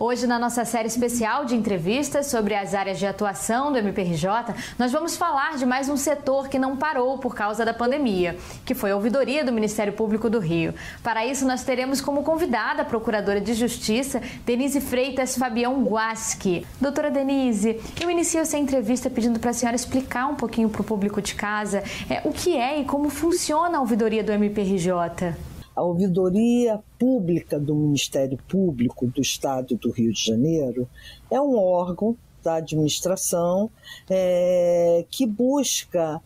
Hoje, na nossa série especial de entrevistas sobre as áreas de atuação do MPRJ, nós vamos falar de mais um setor que não parou por causa da pandemia, que foi a ouvidoria do Ministério Público do Rio. Para isso, nós teremos como convidada a Procuradora de Justiça, Denise Freitas Fabião Guasque. Doutora Denise, eu inicio essa entrevista pedindo para a senhora explicar um pouquinho para o público de casa é, o que é e como funciona a ouvidoria do MPRJ. A ouvidoria pública do Ministério Público do Estado do Rio de Janeiro é um órgão da administração é, que busca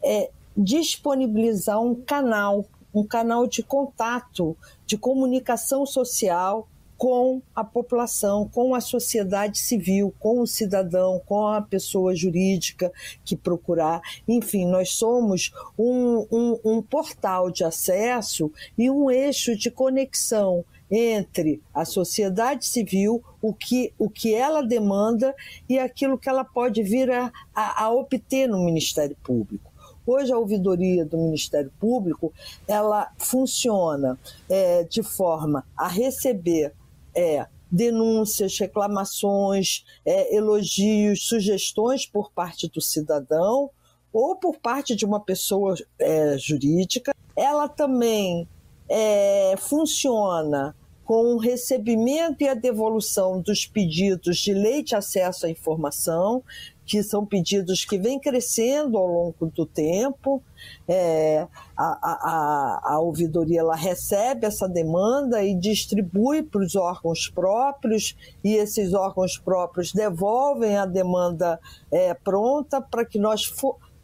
é, disponibilizar um canal, um canal de contato, de comunicação social com a população, com a sociedade civil, com o cidadão, com a pessoa jurídica que procurar. Enfim, nós somos um, um, um portal de acesso e um eixo de conexão entre a sociedade civil, o que, o que ela demanda e aquilo que ela pode vir a, a, a obter no Ministério Público. Hoje a ouvidoria do Ministério Público ela funciona é, de forma a receber é, denúncias, reclamações, é, elogios, sugestões por parte do cidadão ou por parte de uma pessoa é, jurídica. Ela também é, funciona com o recebimento e a devolução dos pedidos de lei de acesso à informação, que são pedidos que vêm crescendo ao longo do tempo. É, a, a, a, ouvidoria ela recebe essa demanda e distribui para os órgãos próprios, e esses órgãos próprios devolvem a demanda é, pronta para que nós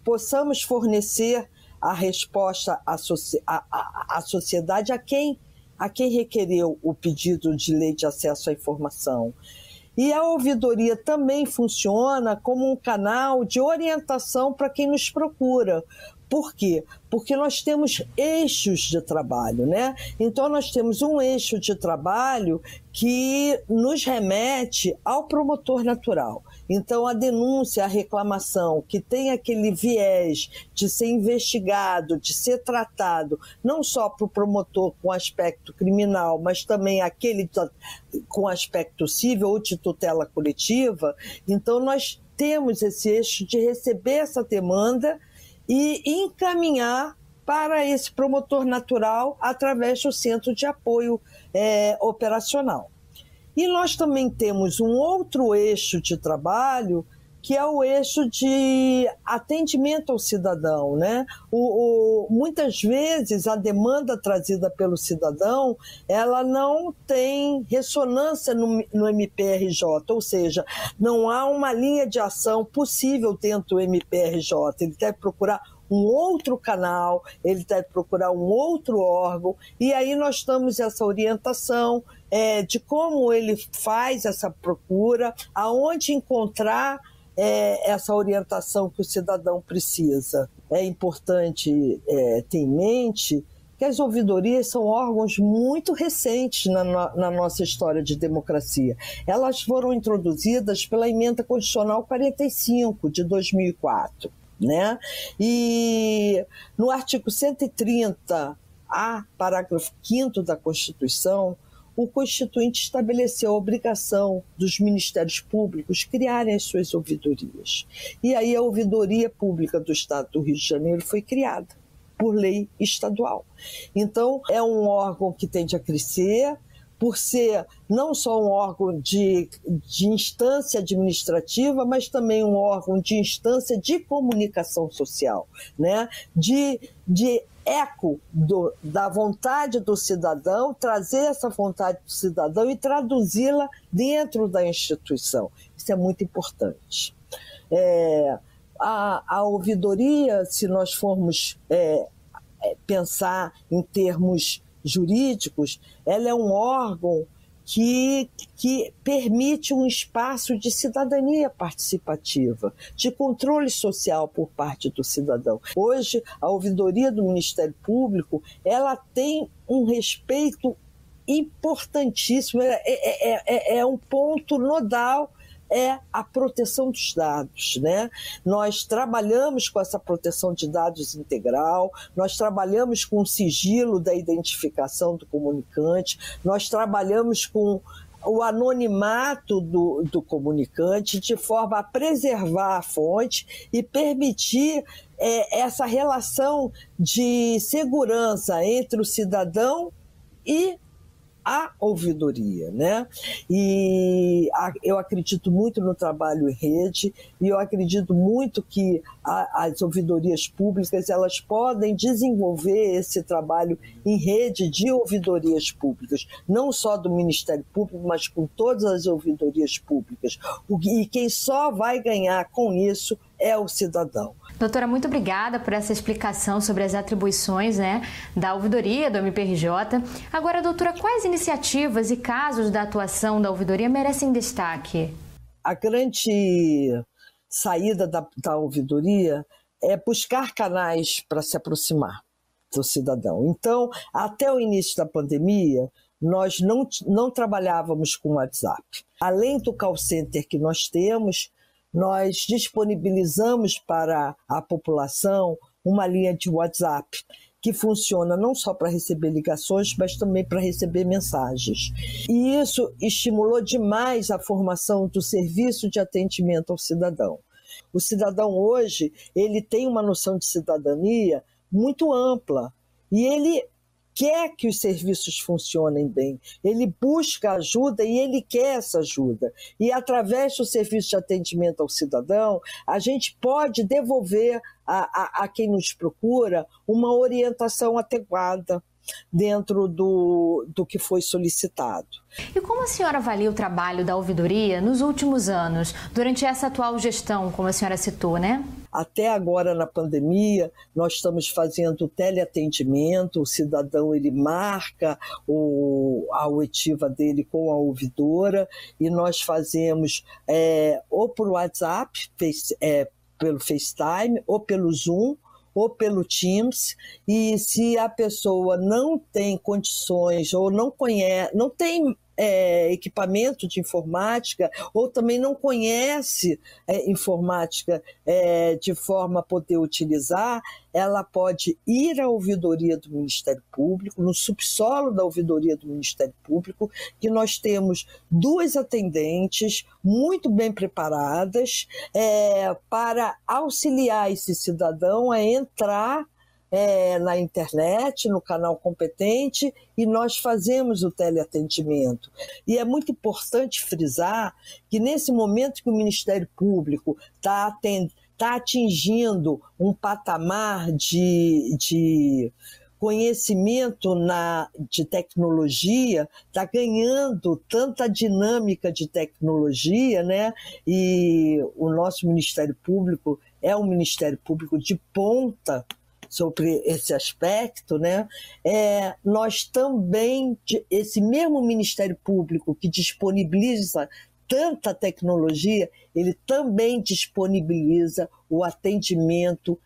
possamos fornecer a resposta à, à, à sociedade a quem, a quem requereu o pedido de lei de acesso à informação. E a ouvidoria também funciona como um canal de orientação para quem nos procura. Por quê? Porque nós temos eixos de trabalho, né? Então nós temos um eixo de trabalho que nos remete ao promotor natural. Então, a denúncia, a reclamação, que tem aquele viés de ser investigado, de ser tratado, não só para o promotor com aspecto criminal, mas também aquele com aspecto civil ou de tutela coletiva, então nós temos esse eixo de receber essa demanda e encaminhar para esse promotor natural através do centro de apoio é, operacional. E nós também temos um outro eixo de trabalho que é o eixo de atendimento ao cidadão. Né? O, o, muitas vezes a demanda trazida pelo cidadão ela não tem ressonância no, no MPRJ, ou seja, não há uma linha de ação possível dentro do MPRJ. Ele deve procurar um outro canal, ele deve procurar um outro órgão, e aí nós damos essa orientação é, de como ele faz essa procura, aonde encontrar é, essa orientação que o cidadão precisa. É importante é, ter em mente que as ouvidorias são órgãos muito recentes na, na, nossa história de democracia. Elas foram introduzidas pela Emenda Constitucional 45 de 2004. Né? E no artigo 130, A, parágrafo 5 da Constituição, o Constituinte estabeleceu a obrigação dos ministérios públicos criarem as suas ouvidorias. E aí a Ouvidoria Pública do Estado do Rio de Janeiro foi criada por lei estadual. Então, é um órgão que tende a crescer, por ser não só um órgão de, de instância administrativa, mas também um órgão de instância de comunicação social, né? de, de eco do, da vontade do cidadão, trazer essa vontade do cidadão e traduzi-la dentro da instituição. Isso é muito importante. É, a, a ouvidoria, se nós formos é, é pensar em termos jurídicos, ela é um órgão que, que permite um espaço de cidadania participativa, de controle social por parte do cidadão. Hoje, a ouvidoria do Ministério Público, ela tem um respeito importantíssimo, é, é, é, é um ponto nodal é a proteção dos dados. Né? Nós trabalhamos com essa proteção de dados integral, nós trabalhamos com o sigilo da identificação do comunicante, nós trabalhamos com o anonimato do, do comunicante de forma a preservar a fonte e permitir é, essa relação de segurança entre o cidadão e a ouvidoria, né? E a, eu acredito muito no trabalho em rede e eu acredito muito que a, as ouvidorias públicas elas podem desenvolver esse trabalho em rede de ouvidorias públicas, não só do Ministério Público, mas com todas as ouvidorias públicas. O, e quem só vai ganhar com isso é o cidadão. Doutora, muito obrigada por essa explicação sobre as atribuições né, da ouvidoria do MPRJ. Agora, doutora, quais iniciativas e casos da atuação da ouvidoria merecem destaque? A grande saída da, da ouvidoria é buscar canais para se aproximar do cidadão. Então, até o início da pandemia, nós não, não trabalhávamos com WhatsApp. Além do call center que nós temos, nós disponibilizamos para a população uma linha de WhatsApp que funciona não só para receber ligações, mas também para receber mensagens. E isso estimulou demais a formação do serviço de atendimento ao cidadão. O cidadão hoje, ele tem uma noção de cidadania muito ampla e ele quer que os serviços funcionem bem, ele busca ajuda e ele quer essa ajuda. E através do serviço de atendimento ao cidadão, a gente pode devolver a, a, a quem nos procura uma orientação adequada dentro do, do que foi solicitado. E como a senhora avalia o trabalho da ouvidoria nos últimos anos, durante essa atual gestão, como a senhora citou, né? Até agora na pandemia, nós estamos fazendo teleatendimento, o cidadão ele marca o, a oitiva dele com a ouvidora e nós fazemos é, ou por WhatsApp, face, é, pelo FaceTime ou pelo Zoom, ou pelo Teams, e se a pessoa não tem condições ou não conhece, não tem é, equipamento de informática ou também não conhece é, informática é, de forma a poder utilizar, ela pode ir à ouvidoria do Ministério Público, no subsolo da ouvidoria do Ministério Público, que nós temos duas atendentes muito bem preparadas é, para auxiliar esse cidadão a entrar é, na internet, no canal competente, e nós fazemos o teleatendimento. E é muito importante frisar que nesse momento que o Ministério Público está tá atingindo um patamar de, de conhecimento na, de tecnologia está ganhando tanta dinâmica de tecnologia, né? E o nosso Ministério Público é um Ministério Público de ponta sobre esse aspecto, né? É, nós também, esse mesmo Ministério Público que disponibiliza tanta tecnologia, ele também disponibiliza o atendimento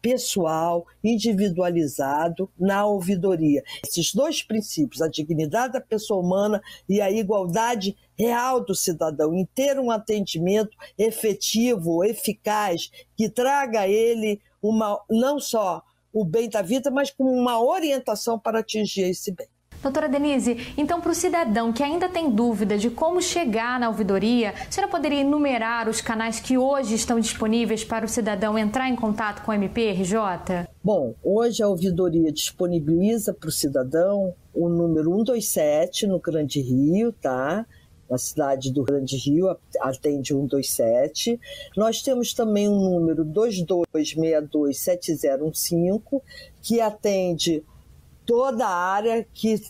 pessoal, individualizado na ouvidoria. Esses dois princípios, a dignidade da pessoa humana e a igualdade real do cidadão, em ter um atendimento efetivo, eficaz, que traga a ele uma, não só o bem da vida, mas com uma orientação para atingir esse bem. Doutora Denise, então para o cidadão que ainda tem dúvida de como chegar na ouvidoria, a senhora poderia enumerar os canais que hoje estão disponíveis para o cidadão entrar em contato com o MPRJ? Bom, hoje a ouvidoria disponibiliza para o cidadão o número 127 no Grande Rio, tá? Na cidade do Grande Rio, atende 127. Nós temos também um número 22627015, que atende toda a área que,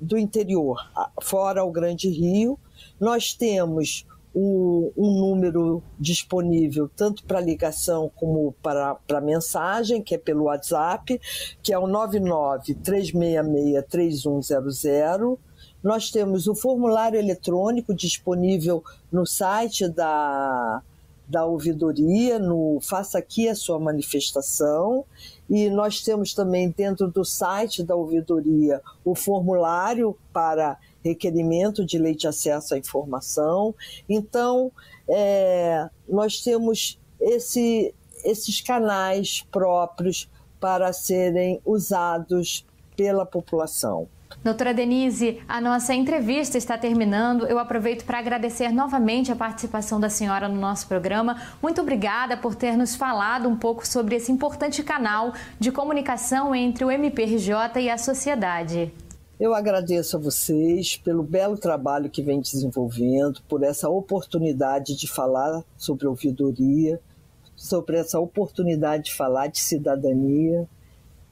do interior, fora o Grande Rio. Nós temos um, um número disponível tanto para ligação como para, para mensagem, que é pelo WhatsApp, que é o 99 366 3100 nós temos o formulário eletrônico disponível no site da, da ouvidoria, no Faça Aqui a Sua Manifestação. E nós temos também dentro do site da ouvidoria o formulário para requerimento de lei de acesso à informação. Então, é, nós temos esse, esses canais próprios para serem usados pela população Doutora Denise, a nossa entrevista está terminando. Eu aproveito para agradecer novamente a participação da senhora no nosso programa. Muito obrigada por ter nos falado um pouco sobre esse importante canal de comunicação entre o MPRJ e a sociedade. Eu agradeço a vocês pelo belo trabalho que vem desenvolvendo, por essa oportunidade de falar sobre ouvidoria, sobre essa oportunidade de falar de cidadania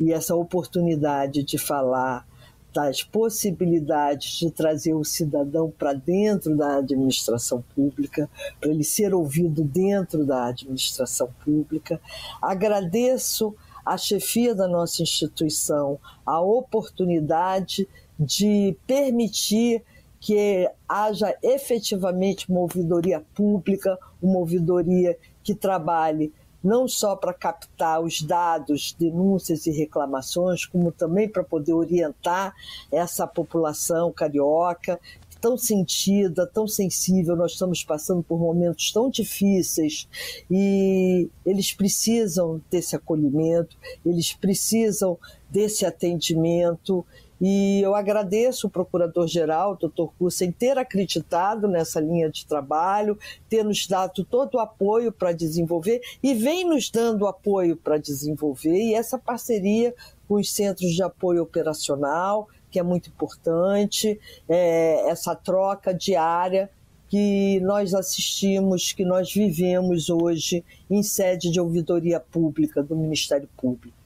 e essa oportunidade de falar das possibilidades de trazer o cidadão para dentro da administração pública, para ele ser ouvido dentro da administração pública. Agradeço à chefia da nossa instituição a oportunidade de permitir que haja efetivamente uma ouvidoria pública, uma ouvidoria que trabalhe não só para captar os dados, denúncias e reclamações, como também para poder orientar essa população carioca tão sentida, tão sensível, nós estamos passando por momentos tão difíceis e eles precisam desse acolhimento, eles precisam desse atendimento. E eu agradeço o Procurador-Geral, doutor Cussen, ter acreditado nessa linha de trabalho, ter nos dado todo o apoio para desenvolver e vem nos dando apoio para desenvolver, e essa parceria com os centros de apoio operacional, que é muito importante, é, essa troca diária que nós assistimos, que nós vivemos hoje em sede de ouvidoria pública do Ministério Público.